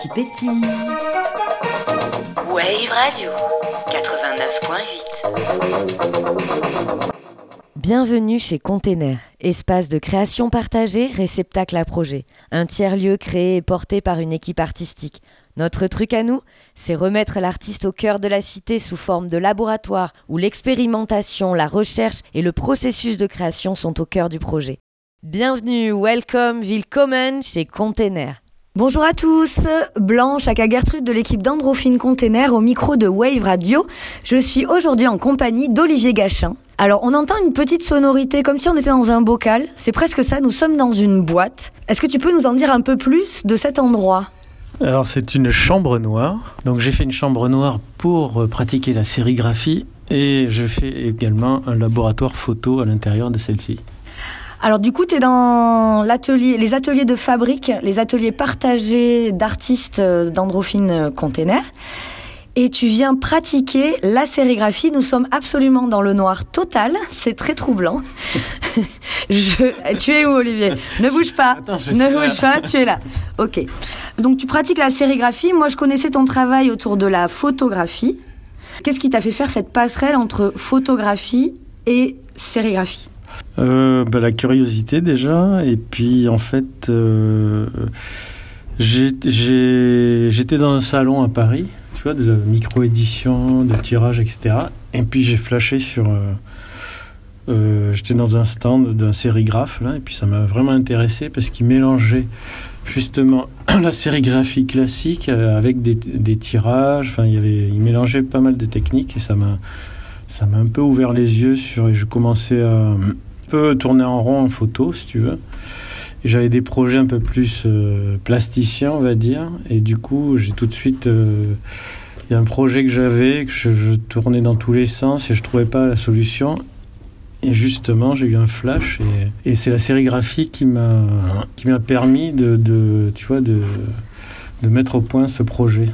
qui pétille. Wave Radio 89.8. Bienvenue chez Container, espace de création partagée, réceptacle à projet. Un tiers-lieu créé et porté par une équipe artistique. Notre truc à nous, c'est remettre l'artiste au cœur de la cité sous forme de laboratoire où l'expérimentation, la recherche et le processus de création sont au cœur du projet. Bienvenue, welcome, willkommen chez Container. Bonjour à tous, Blanche, aka Gertrude de l'équipe d'Androphine Container au micro de Wave Radio. Je suis aujourd'hui en compagnie d'Olivier Gachin. Alors on entend une petite sonorité comme si on était dans un bocal, c'est presque ça, nous sommes dans une boîte. Est-ce que tu peux nous en dire un peu plus de cet endroit? Alors c'est une chambre noire. Donc j'ai fait une chambre noire pour euh, pratiquer la sérigraphie et je fais également un laboratoire photo à l'intérieur de celle-ci. Alors du coup, tu es dans l'atelier, les ateliers de fabrique, les ateliers partagés d'artistes euh, d'Androphine Container et tu viens pratiquer la sérigraphie. Nous sommes absolument dans le noir total. C'est très troublant. Je... Tu es où, Olivier? Ne bouge pas. ne bouge pas, tu es là. Ok. Donc, tu pratiques la sérigraphie. Moi, je connaissais ton travail autour de la photographie. Qu'est-ce qui t'a fait faire cette passerelle entre photographie et sérigraphie? Euh, bah, La curiosité déjà. Et puis, en fait, euh, j'étais dans un salon à Paris de micro-édition, de tirage, etc. Et puis j'ai flashé sur. Euh, j'étais dans un stand d'un sérigraphe, là, et puis ça m'a vraiment intéressé parce qu'il mélangeait justement la sérigraphie classique avec des, tirages. Enfin, il, mélangeait pas mal de techniques et ça m'a, ça m'a un peu ouvert les yeux sur. Et je commençais à peu tourner en rond en photo, si tu veux. J'avais des projets un peu plus plasticiens, on va dire. Et du coup, j'ai tout de suite il y a un projet que j'avais, que je, tournais dans tous les sens et je trouvais pas la solution. Et justement, j'ai eu un flash et, c'est la sérigraphie qui m'a qui m'a permis de, de, tu vois de de mettre au point ce projet.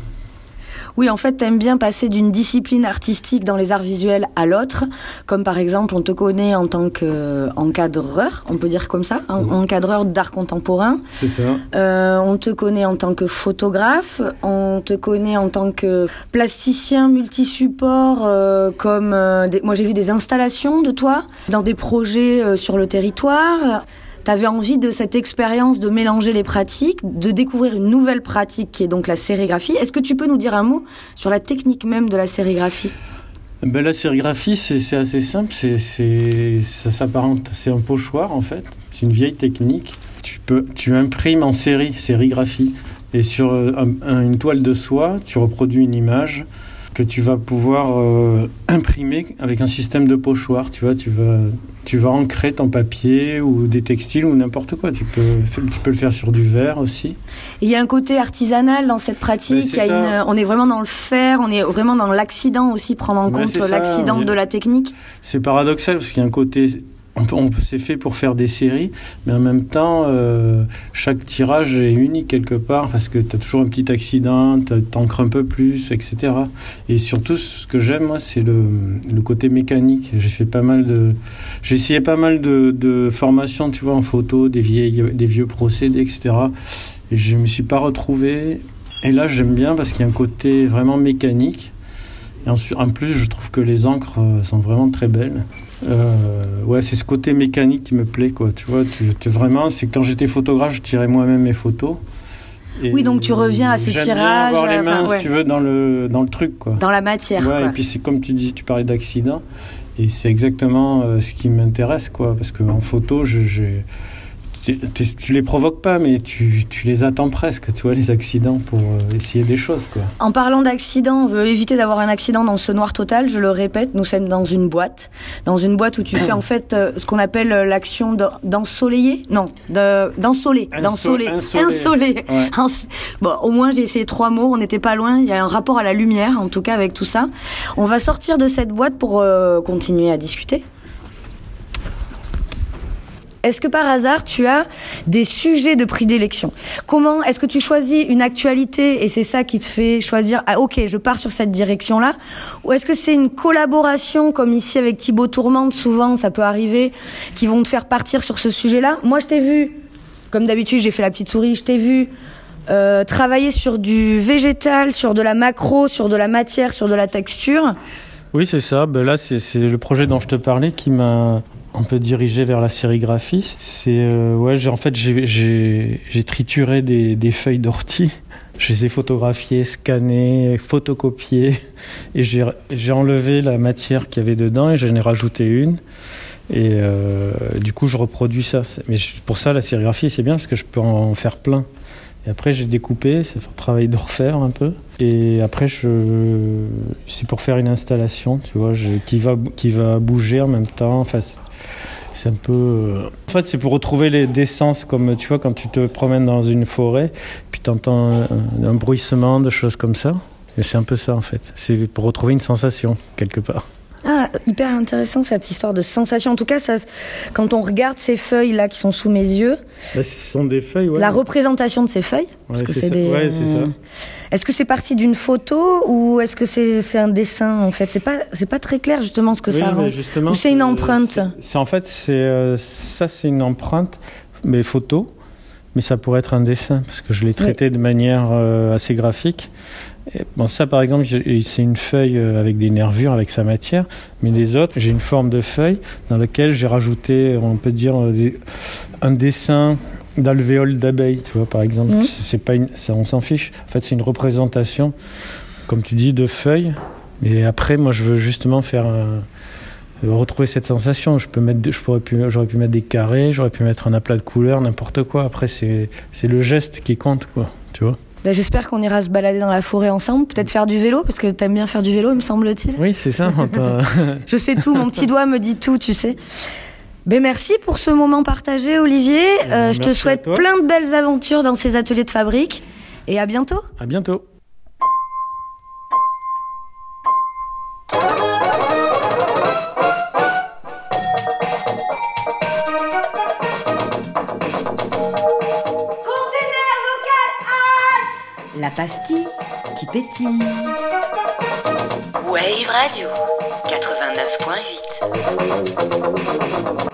Oui, en fait, t'aimes bien passer d'une discipline artistique dans les arts visuels à l'autre, comme par exemple, on te connaît en tant qu'encadreur, on peut dire comme ça, encadreur d'art contemporain. C'est ça. Euh, on te connaît en tant que photographe, on te connaît en tant que plasticien multi-support, euh, comme euh, moi j'ai vu des installations de toi dans des projets sur le territoire tu avais envie de cette expérience de mélanger les pratiques, de découvrir une nouvelle pratique qui est donc la sérigraphie. Est-ce que tu peux nous dire un mot sur la technique même de la sérigraphie? Ben, La sérigraphie, c'est assez simple, c'est ça s'apparente, c'est un pochoir en fait, c'est une vieille technique. Tu, peux, tu imprimes en série, sérigraphie, et sur euh, une toile de soie, tu reproduis une image que tu vas pouvoir euh, imprimer avec un système de pochoir. Tu vois, tu vas, tu vas ancrer ton papier ou des textiles ou n'importe quoi. Tu peux, tu peux le faire sur du verre aussi. Il y a un côté artisanal dans cette pratique. Une, on est vraiment dans le faire, on est vraiment dans l'accident aussi, prendre en compte l'accident de la technique. C'est paradoxal parce qu'il y a un côté on, c'est fait pour faire des séries, mais en même temps, euh, chaque tirage est unique quelque part parce que tu as toujours un petit accident, tu t'encres un peu plus, etc. Et surtout, ce que j'aime, moi, c'est le, côté mécanique. J'ai fait pas mal de, j'ai essayé pas mal de, de, formations, tu vois, en photo, des vieilles, des vieux procédés, etc. Et je me suis pas retrouvé. Et là, j'aime bien parce qu'il y a un côté vraiment mécanique. Et en plus, je trouve que les encres euh, sont vraiment très belles. Euh, ouais, c'est ce côté mécanique qui me plaît, quoi. Tu vois, tu, vraiment, c'est quand j'étais photographe, je tirais moi-même mes photos. oui, donc tu reviens à ce tirage. Bien avoir les mains, si tu veux, dans le, dans le truc, quoi. Dans la matière. Ouais, et puis c'est comme tu dis, tu parlais d'accident. Et c'est exactement euh, ce qui m'intéresse, quoi. Parce qu'en photo, j'ai tu, les provoques pas, mais tu, les attends presque, tu vois, les accidents pour euh, essayer des choses, quoi. En parlant d'accidents, on veut éviter d'avoir un accident dans ce noir total. Je le répète, nous sommes dans une boîte, dans une boîte où tu fais en fait euh, ce qu'on appelle euh, l'action d'ensoleiller, non, d'ensoler, d'ensoler, insoler. Bon, au moins j'ai essayé trois mots, on n'était pas loin. Il y a un rapport à la lumière, en tout cas, avec tout ça. On va sortir de cette boîte pour continuer à discuter. Est-ce que par hasard tu as des sujets de prédilection? Comment est-ce que tu choisis une actualité et c'est ça qui te fait choisir ah ok je pars sur cette direction là ou est-ce que c'est une collaboration comme ici avec Thibaut Tourmente souvent ça peut arriver qui vont te faire partir sur ce sujet là Moi je t'ai vu comme d'habitude j'ai fait la petite souris je t'ai vu euh, travailler sur du végétal, sur de la macro, sur de la matière, sur de la texture. Oui, c'est ça. Ben là, c'est le projet dont je te parlais qui m'a un peu dirigé vers la sérigraphie. C'est euh, ouais, j'ai en fait j'ai- trituré des, feuilles d'ortie. Je les ai photographiées, scannées, photocopiées, et j'ai enlevé la matière qu'il y avait dedans et j'en ai rajouté une. Et euh, du coup, je reproduis ça. Mais pour ça, la sérigraphie, c'est bien parce que je peux en faire plein. Et après, j'ai découpé, c'est un travail de refaire un peu. Et après, c'est pour faire une installation, tu vois, qui, va, qui va bouger en même temps. Enfin, c'est- un peu. euh, En fait, c'est pour retrouver les des sens, comme tu vois, quand tu te promènes dans une forêt, puis tu entends un, un bruissement, de choses comme ça. Et c'est un peu ça, en fait. C'est pour retrouver une sensation, quelque part. Ah, hyper intéressant cette histoire de sensation. En tout cas, ça, quand on regarde ces feuilles là qui sont sous mes yeux, Là, ce sont des feuilles, ouais. la représentation de ces feuilles, Ouais, c'est ça. des. Ouais, c'est ça. Est-ce que c'est parti d'une photo ou est-ce que c'est un dessin en fait? C'est pas c'est pas très clair justement ce que Oui, ça rend. justement, Ou c'est une empreinte? c'est- C'est en fait, c'est euh, ça, c'est une empreinte, mais photo, mais ça pourrait être un dessin parce que je l'ai traité de manière euh, assez graphique. Et, bon, ça, par exemple, c'est une feuille euh, avec des nervures, avec sa matière, mais les autres, j'ai une forme de feuille dans laquelle j'ai rajouté, on peut dire, euh, des- un dessin d'alvéole d'abeille, tu vois, par exemple. Mhm. C'est pas une, ça, on s'en fiche. En fait, c'est une représentation, comme tu dis, de feuilles. Et après, moi, je veux justement faire un- retrouver cette sensation. Je peux mettre, je pourrais pu, j'aurais pu mettre des carrés, j'aurais pu mettre un aplat de couleurs, n'importe quoi. Après, c'est, c'est le geste qui compte, quoi. Tu vois Ben, J'espère qu'on ira se balader dans la forêt ensemble, peut-être faire du vélo parce que t'aimes bien faire du vélo, il me semble-t-il. Oui, c'est ça. Je sais tout, mon petit doigt me dit tout, tu sais. Ben merci pour ce moment partagé, Olivier. Euh, je te souhaite plein de belles aventures dans ces ateliers de fabrique et à bientôt. à bientôt. La pastille qui pétille. Wave Radio 89.8